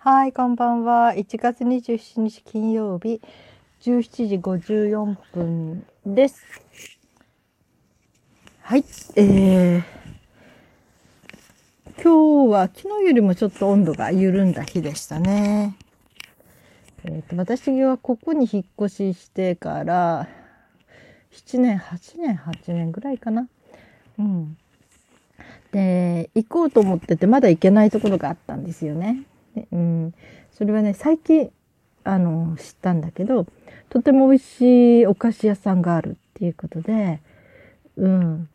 はい、こんばんは。1月27日金曜日、17時54分です。はい、えー、今日は昨日よりもちょっと温度が緩んだ日でしたね。えーと、私はここに引っ越ししてから、7年、8年、8年ぐらいかな。うん。で、行こうと思ってて、まだ行けないところがあったんですよね。うん、それはね、最近、あの、知ったんだけど、とても美味しいお菓子屋さんがあるっていうことで、うん。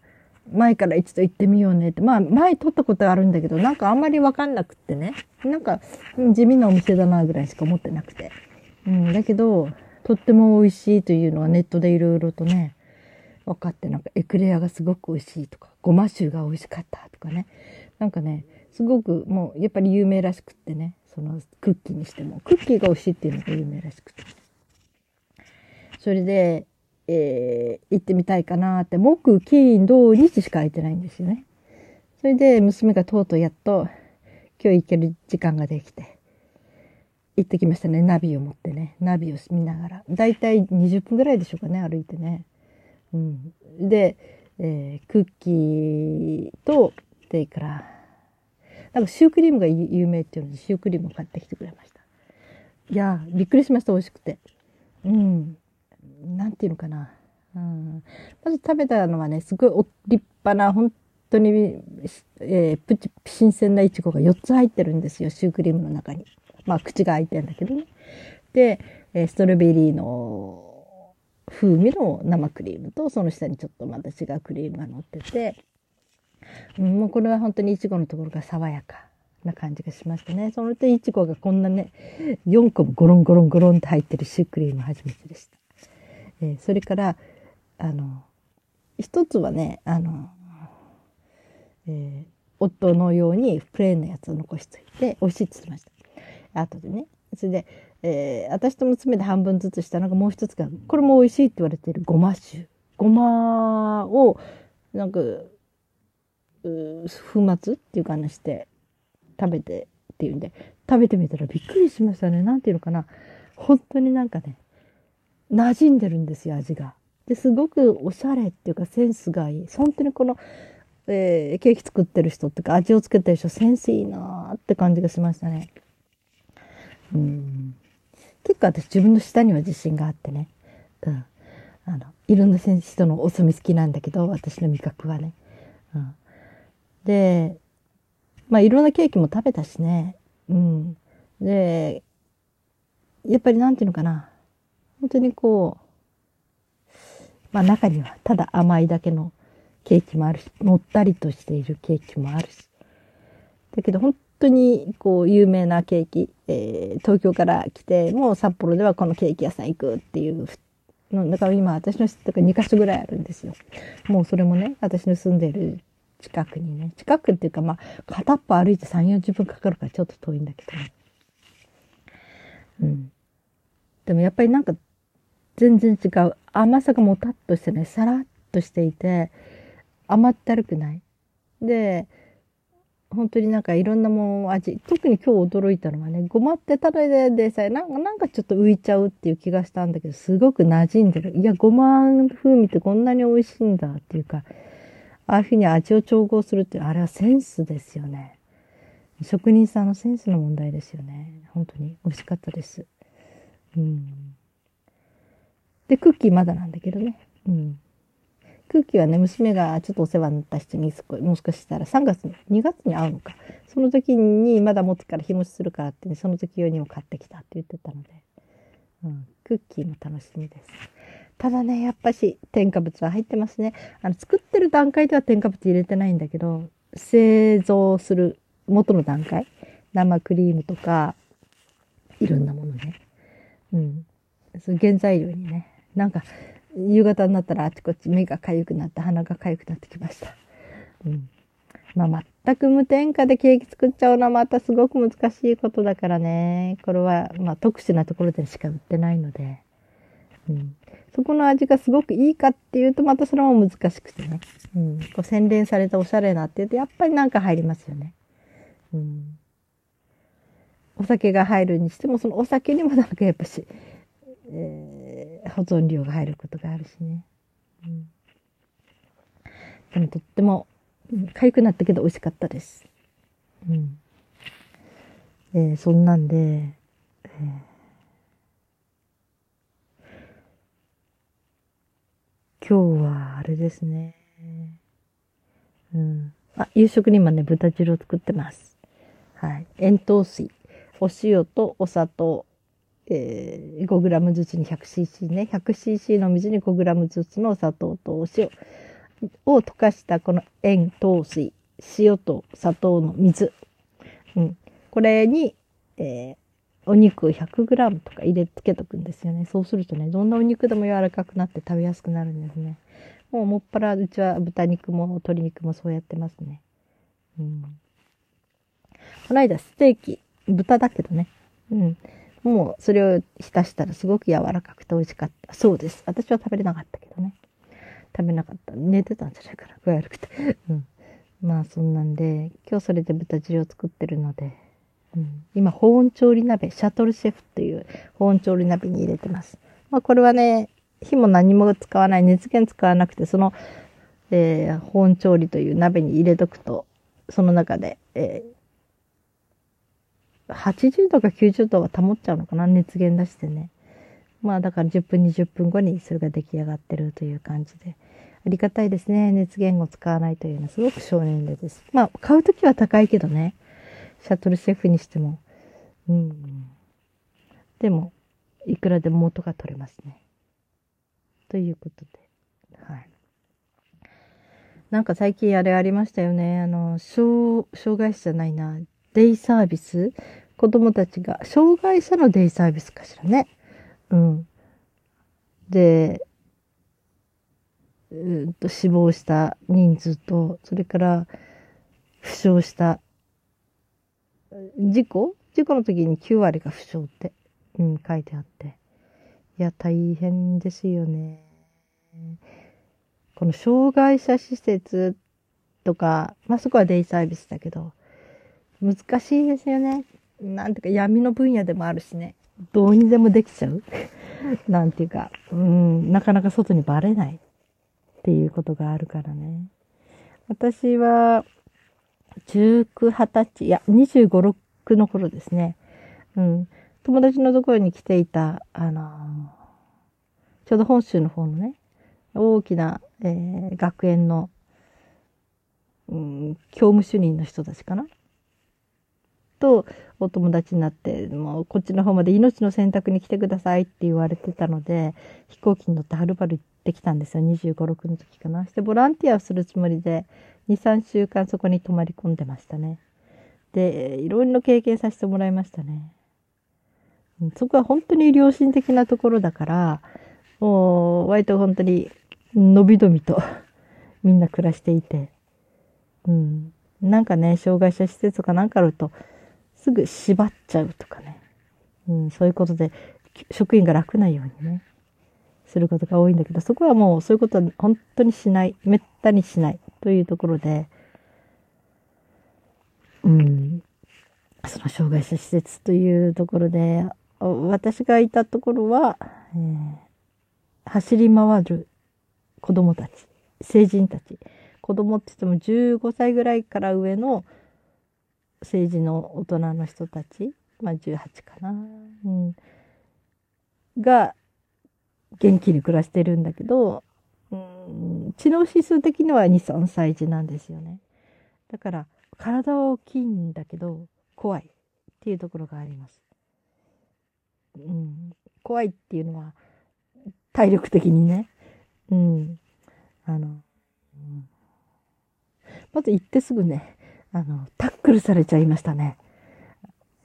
前から一度行ってみようねって。まあ、前撮ったことあるんだけど、なんかあんまりわかんなくってね。なんか、地味なお店だなぐらいしか思ってなくて。うん、だけど、とっても美味しいというのはネットでいろいろとね、分かって、なんかエクレアがすごく美味しいとか、ごま臭が美味しかったとかね。なんかね、すごくもうやっぱり有名らしくってね、そのクッキーにしても、クッキーが美味しいっていうのが有名らしくて。それで、えー行ってみたいかなって、木、金、土、日しか空いてないんですよね。それで娘がとうとうやっと今日行ける時間ができて、行ってきましたね。ナビを持ってね。ナビを見ながら。だいたい20分ぐらいでしょうかね、歩いてね。うん。で、えークッキーと、それから、なんかシュークリームが有名っていうので、シュークリームを買ってきてくれました。いやー、びっくりしました、美味しくて。うん。なんていうのかな。うん。まず食べたのはね、すごい立派な、本当に、えープチ、新鮮なイチゴが4つ入ってるんですよ、シュークリームの中に。まあ、口が開いてんだけどね。で、えーストロベリーの風味の生クリームと、その下にちょっとまた違うクリームが乗ってて、もうこれは本当にイチゴのところが爽やかな感じがしましたね。そのとイチゴがこんなね、4個もゴロンゴロンゴロンって入ってるシュークリーム初めてでした。えーそれから、あの、一つはね、あの、えー夫のようにプレーンなやつを残しといて、美味しいって言ってました。後でね。それで、えー私と娘で半分ずつしたのがもう一つが、これも美味しいって言われているごま酒。ごまを、なんか、粉末っていうかなして食べてっていうんで、食べてみたらびっくりしましたね。なんていうのかな。本当になんかね、馴染んでるんですよ、味が。で、すごくおしゃれっていうかセンスがいい。本当にこの、えーケーキ作ってる人っていうか味をつけてる人センスいいなーって感じがしましたね。うん。結構私自分の舌には自信があってね。うん。あの、いろんな人のお墨好きなんだけど、私の味覚はね。うん。で、まあいろんなケーキも食べたしね。うん。で、やっぱりなんていうのかな。本当にこう、まあ中にはただ甘いだけのケーキもあるし、もったりとしているケーキもあるし。だけど本当にこう有名なケーキ、えー東京から来て、もう札幌ではこのケーキ屋さん行くっていう、のだから今私の知ってる2カ所ぐらいあるんですよ。もうそれもね、私の住んでいる近くにね、近くっていうかまあ片っぽ歩いて3、40分かかるからちょっと遠いんだけど。うん。でもやっぱりなんか全然違う。甘さがもたっとしてね、さらっとしていて、甘ったるくない。で、本当になんかいろんなもん味、特に今日驚いたのはね、ごまってただででさえ、なんか、なんかちょっと浮いちゃうっていう気がしたんだけど、すごく馴染んでる。いや、ごま風味ってこんなに美味しいんだっていうか、ああいうふうに味を調合するって、あれはセンスですよね。職人さんのセンスの問題ですよね。本当に美味しかったです。うん。で、クッキーまだなんだけどね。うん。クッキーはね、娘がちょっとお世話になった人にもう少したら3月に、2月に会うのか。その時にまだ持ってから日持ちするからって、ね、その時用にも買ってきたって言ってたので。うん。クッキーも楽しみです。ただね、やっぱし添加物は入ってますね。あの、作ってる段階では添加物入れてないんだけど、製造する元の段階、生クリームとか、いろんなものね。うん。その原材料にね。なんか、夕方になったらあちこち目が痒くなって鼻が痒くなってきました。うん。まあ、全く無添加でケーキ作っちゃうのはまたすごく難しいことだからね。これは、まあ、特殊なところでしか売ってないので。うん。そこの味がすごくいいかっていうと、またそれも難しくてね。うん。こう洗練されたおしゃれなっていうと、やっぱりなんか入りますよね。うん。お酒が入るにしても、そのお酒にもなんかやっぱし、えー、保存料が入ることがあるしね。うん、でもとっても、痒くなったけど美味しかったです。うん。えー、そんなんで、えー、今日はあれですね。うん。あ、夕食に今ね、豚汁を作ってます。はい。塩糖水。お塩とお砂糖。えー、5g ずつに 100cc ね。100cc の水に 5g ずつのお砂糖とお塩を溶かしたこの塩糖水。塩と砂糖の水。うん。これに、えー、お肉を 100g とか入れつけとくんですよね。そうするとね、どんなお肉でも柔らかくなって食べやすくなるんですね。もうもっぱらうちは豚肉も鶏肉もそうやってますね。うん。この間ステーキ、豚だけどね。うん。もうそれを浸したらすごく柔らかくて美味しかった。そうです。私は食べれなかったけどね。食べなかった。寝てたんじゃないかな。具合悪くて。うん。まあそんなんで、今日それで豚汁を作ってるので、うん、今保温調理鍋、シャトルシェフっていう保温調理鍋に入れてます。まあこれはね、火も何も使わない、熱源使わなくて、その、えー、保温調理という鍋に入れとくと、その中で、えー、80度か90度は保っちゃうのかな、熱源出してね。まあだから10分20分後にそれが出来上がってるという感じで。ありがたいですね。熱源を使わないというのはすごく省エネです。まあ買うときは高いけどね。シャトルシェフにしても。うん。でも、いくらでも元が取れますね。ということで。はい。なんか最近あれありましたよね。あの、障、障害者じゃないな。デイサービス子供たちが、障害者のデイサービスかしらね。うん。で、うんと死亡した人数と、それから負傷した事故？事故の時に9割が負傷って、うん、書いてあって。いや、大変ですよね。この障害者施設とか、まあ、そこはデイサービスだけど、難しいですよね。なんていうか闇の分野でもあるしね。どうにでもできちゃう。なんていうか、うん、なかなか外にバレないっていうことがあるからね。私は、19、20歳、いや、25、6の頃ですね。うん。友達のところに来ていた、あのー、ちょうど本州の方のね、大きな、えー、学園の、うん、教務主任の人たちかな？とお友達になって、もうこっちの方まで命の選択に来てくださいって言われてたので、飛行機に乗ってはるばる行ってきたんですよ。25、6の時かな。してボランティアをするつもりで、2、3週間そこに泊まり込んでましたね。で、いろいろ経験させてもらいましたね。そこは本当に良心的なところだから、もう、割と本当に、のびのびと みんな暮らしていて、うん。なんかね、障害者施設とかなんかあると、すぐ縛っちゃうとかね。うん、そういうことで、職員が楽なようにね、することが多いんだけど、そこはもうそういうことは本当にしない、めったにしないというところで、うん、その障害者施設というところで、私がいたところは、えー、走り回る子供たち、成人たち。子供って言っても15歳ぐらいから上の成人の大人の人たち、まあ18かな、うん、が元気に暮らしてるんだけど、うん、知能指数的には2、3歳児なんですよね。だから体は大きいんだけど怖いっていうところがあります。うん、怖いっていうのは、体力的にね。うん。あの、うん、まず行ってすぐね、あの、タックルされちゃいましたね。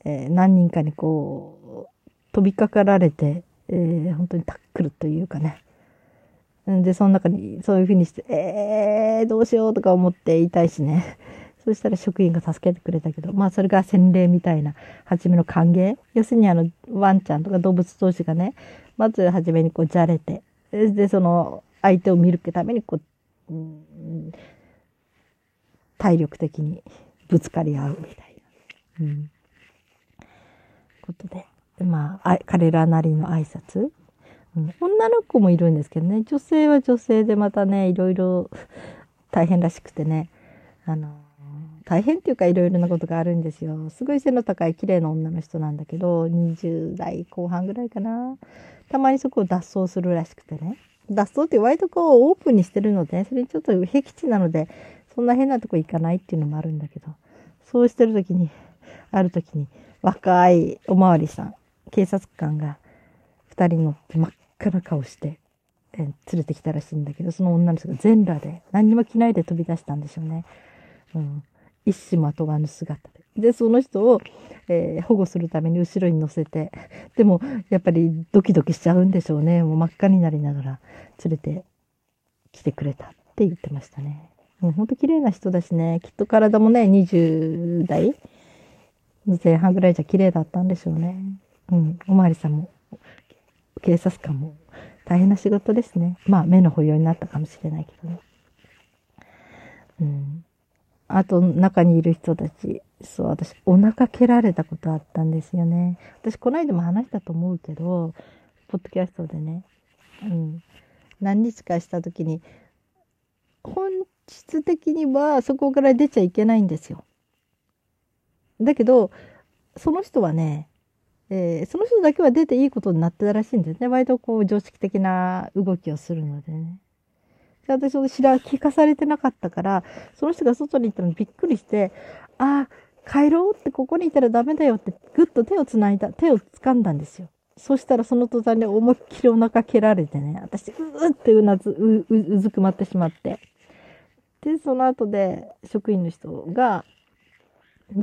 えー、何人かにこう、飛びかかられて、えー、本当にタックルというかね。で、その中にそういうふうにして、えー、どうしようとか思っていたいしね。そしたら職員が助けてくれたけど、まあそれが洗礼みたいな、初めの歓迎。要するにあの、ワンちゃんとか動物同士がね、まず初めにこう、じゃれて、で、その、相手を見るためにこう、うん、体力的にぶつかり合うみたいな。うん。ことで、まああ、彼らなりの挨拶。女の子もいるんですけどね、女性は女性でまたね、いろいろ 大変らしくてね、あの、大変っていうかいろいろなことがあるんですよ。すごい背の高い綺麗な女の人なんだけど、20代後半ぐらいかな。たまにそこを脱走するらしくてね。脱走って割とこうオープンにしてるので、それちょっと僻地なので、そんな変なとこ行かないっていうのもあるんだけど、そうしてる時に、ある時に若いおまわりさん、警察官が2人乗って真っ赤な顔して、え連れてきたらしいんだけど、その女の人が全裸で何にも着ないで飛び出したんでしょうね。うん。一糸まとわぬ姿で。で、その人を、えー、保護するために後ろに乗せて、でも、やっぱりドキドキしちゃうんでしょうね。もう真っ赤になりながら連れてきてくれたって言ってましたね。もうほんと綺麗な人だしね、きっと体もね、20代前半ぐらいじゃ綺麗だったんでしょうね。うん、おまわりさんも、警察官も大変な仕事ですね。まあ、目の保養になったかもしれないけどね。うん。あと、中にいる人たち、そう、私、お腹蹴られたことあったんですよね。私、この間も話したと思うけど、ポッドキャストでね、うん、何日かした時に、本質的にはそこから出ちゃいけないんですよ。だけど、その人はね、えー、その人だけは出ていいことになってたらしいんですね。割とこう常識的な動きをするのでね。私その知ら、聞かされてなかったから、その人が外に行ったのにびっくりして、ああ、帰ろうってここにいたらダメだよってぐっと手を繋いだ、手を掴んだんですよ。そしたらその途端に思いっきりお腹蹴られてね、私、うーってうなず、う、う、うずくまってしまって。で、その後で職員の人が、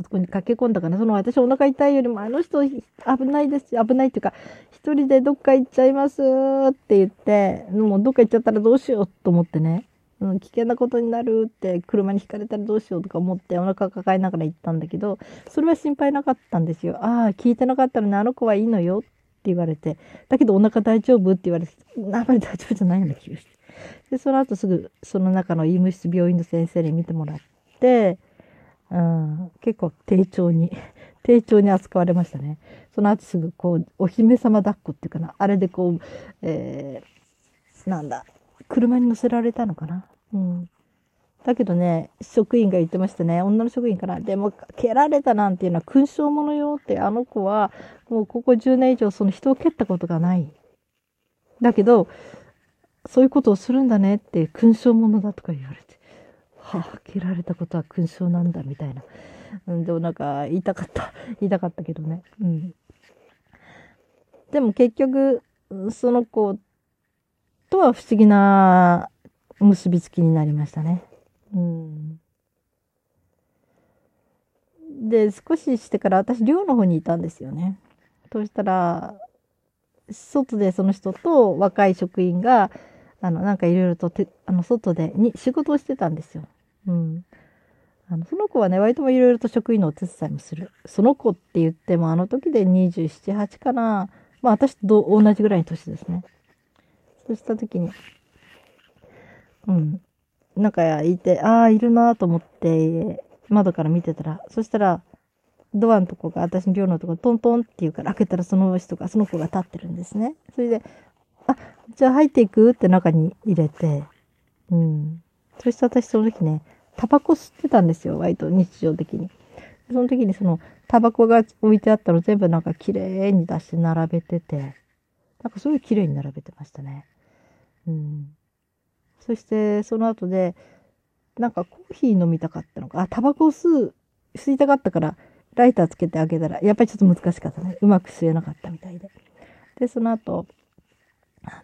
そこに駆け込んだから、その私お腹痛いよりもあの人危ないです、危ないっていうか、一人でどっか行っちゃいますって言って、もうどっか行っちゃったらどうしようと思ってね、うん、危険なことになるって車にひかれたらどうしようとか思ってお腹抱えながら行ったんだけど、それは心配なかったんですよ。ああ、聞いてなかったのにあの子はいいのよって言われて、だけどお腹大丈夫って言われて、あんまり大丈夫じゃないような気がして。で、その後すぐその中の医務室病院の先生に見てもらって、うん、結構丁重に、丁重に扱われましたね。その後すぐこう、お姫様抱っこっていうかな、あれでこう、えー、なんだ、車に乗せられたのかな。うん。だけどね、職員が言ってましたね。女の職員から。でも、蹴られたなんていうのは勲章者よって、あの子は、もうここ10年以上その人を蹴ったことがない。だけど、そういうことをするんだねって勲章者だとか言われて。はあ、蹴られたことは勲章なんだみたいな。うん、でもなんか言いたかった。言いたかったけどね。うん。でも結局、その子とは不思議な結びつきになりましたね。うん。で、少ししてから私寮の方にいたんですよね。そうしたら、外でその人と若い職員が、あの、なんかいろいろとて、あの、外でに仕事をしてたんですよ。うん。あの、その子はね、割ともいろいろと職員のお手伝いもする。その子って言っても、あの時で27、8かな。まあ私と同じぐらいの年ですね。そうした時に、うん。なんかいて、ああ、いるなと思って、窓から見てたら、そしたら、ドアのとこが、私の寮のとこトントンって言うから開けたらその人が、その子が立ってるんですね。それで、あ、じゃあ入っていく？って中に入れて、うん。そして私その時ね、タバコ吸ってたんですよ、割と日常的に。その時にその、タバコが置いてあったの全部なんか綺麗に出して並べてて、なんかすごい綺麗に並べてましたね。うん。そして、その後で、なんかコーヒー飲みたかったのか、あ、タバコ吸う、吸いたかったから、ライターつけてあげたら、やっぱりちょっと難しかったね。うまく吸えなかったみたいで。で、その後、あの、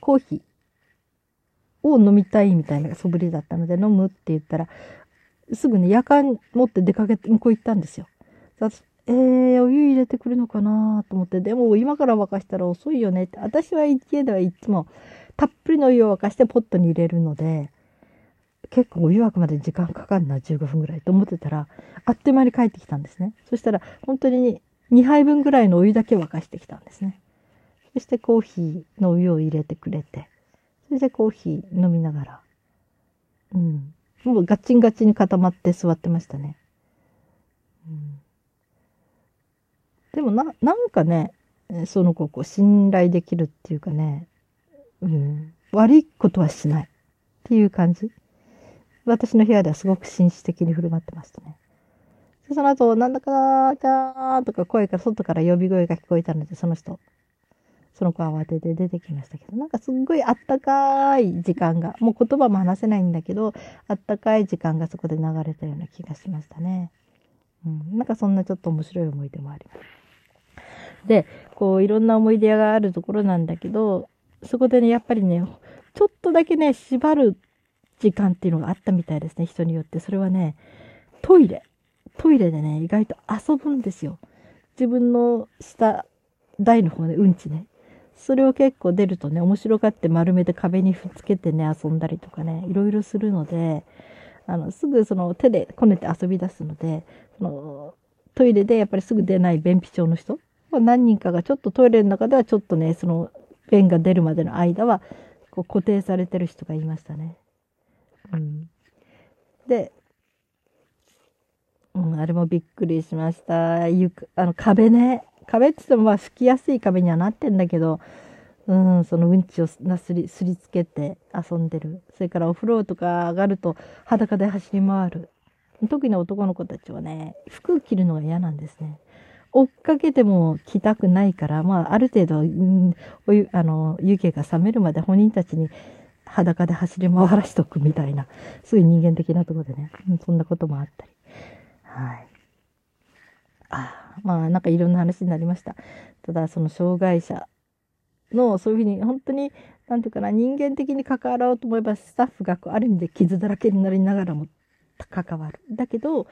コーヒーを飲みたいみたいな素振りだったので、飲むって言ったら、すぐね、夜間持って出かけて、向こう行ったんですよ。えー、お湯入れてくるのかなと思って、でも今から沸かしたら遅いよねって。私は家ではいつもたっぷりのお湯を沸かしてポットに入れるので、結構お湯沸くまで時間かかるな、15分ぐらいと思ってたら、あっという間に帰ってきたんですね。そしたら、本当に2杯分ぐらいのお湯だけ沸かしてきたんですね。そしてコーヒーのお湯を入れてくれて、それでコーヒー飲みながら、うん。もうガッチンガチンに固まって座ってましたね。うん、でもな、なんかね、その子をこう信頼できるっていうかね、うん、悪いことはしないっていう感じ。私の部屋ではすごく紳士的に振る舞ってましたね。その後、なんだかなー、キャーとか声から外から呼び声が聞こえたので、その人、その子慌てて出てきましたけど、なんかすっごいあったかい時間が、もう言葉も話せないんだけど、あったかい時間がそこで流れたような気がしましたね。うん、なんかそんなちょっと面白い思い出もあります。で、こういろんな思い出があるところなんだけど、そこでね、やっぱりね、ちょっとだけね、縛る時間っていうのがあったみたいですね、人によって。それはね、トイレ。トイレでね、意外と遊ぶんですよ。自分の下、台の方ね、うんちね。それを結構出るとね、面白がって丸めて壁にふっつけてね、遊んだりとかね、いろいろするので、あの、すぐその手でこねて遊び出すので、その、トイレでやっぱりすぐ出ない便秘症の人何人かがちょっとトイレの中ではちょっとね、その便が出るまでの間は、こう固定されてる人がいましたね。うん。で、うん、あれもびっくりしました。ゆく、あの壁ね。壁って言ってもまあ拭きやすい壁にはなってんだけど、うん、そのうんちをなすり、すりつけて遊んでる。それからお風呂とか上がると裸で走り回る。特に男の子たちはね、服着るのが嫌なんですね。追っかけても着たくないから、まあ、ある程度、うん、お湯、あの、湯気が冷めるまで本人たちに裸で走り回らしとくみたいな、そういう人間的なところでね、うん、そんなこともあったり。はい。あまあ、なんかいろんな話になりました。ただ、その障害者の、そういうふうに、本当に、なんていうかな、人間的に関わろうと思えば、スタッフがこうある意味で傷だらけになりながらも関わる。だけど、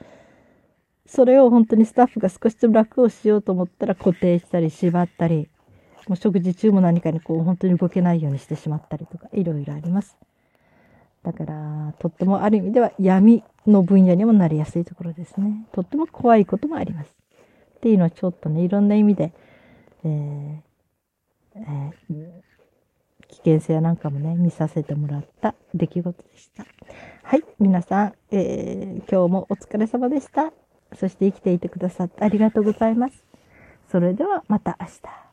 それを本当にスタッフが少しでも楽をしようと思ったら固定したり縛ったり、もう食事中も何かにこう本当に動けないようにしてしまったりとか、いろいろあります。だから、とってもある意味では闇の分野にもなりやすいところですね。とっても怖いこともあります。っていうのはちょっとね、いろんな意味で、えーえー、危険性なんかもね、見させてもらった出来事でした。はい、皆さん、えー、今日もお疲れ様でした。そして生きていてくださってありがとうございます。それではまた明日。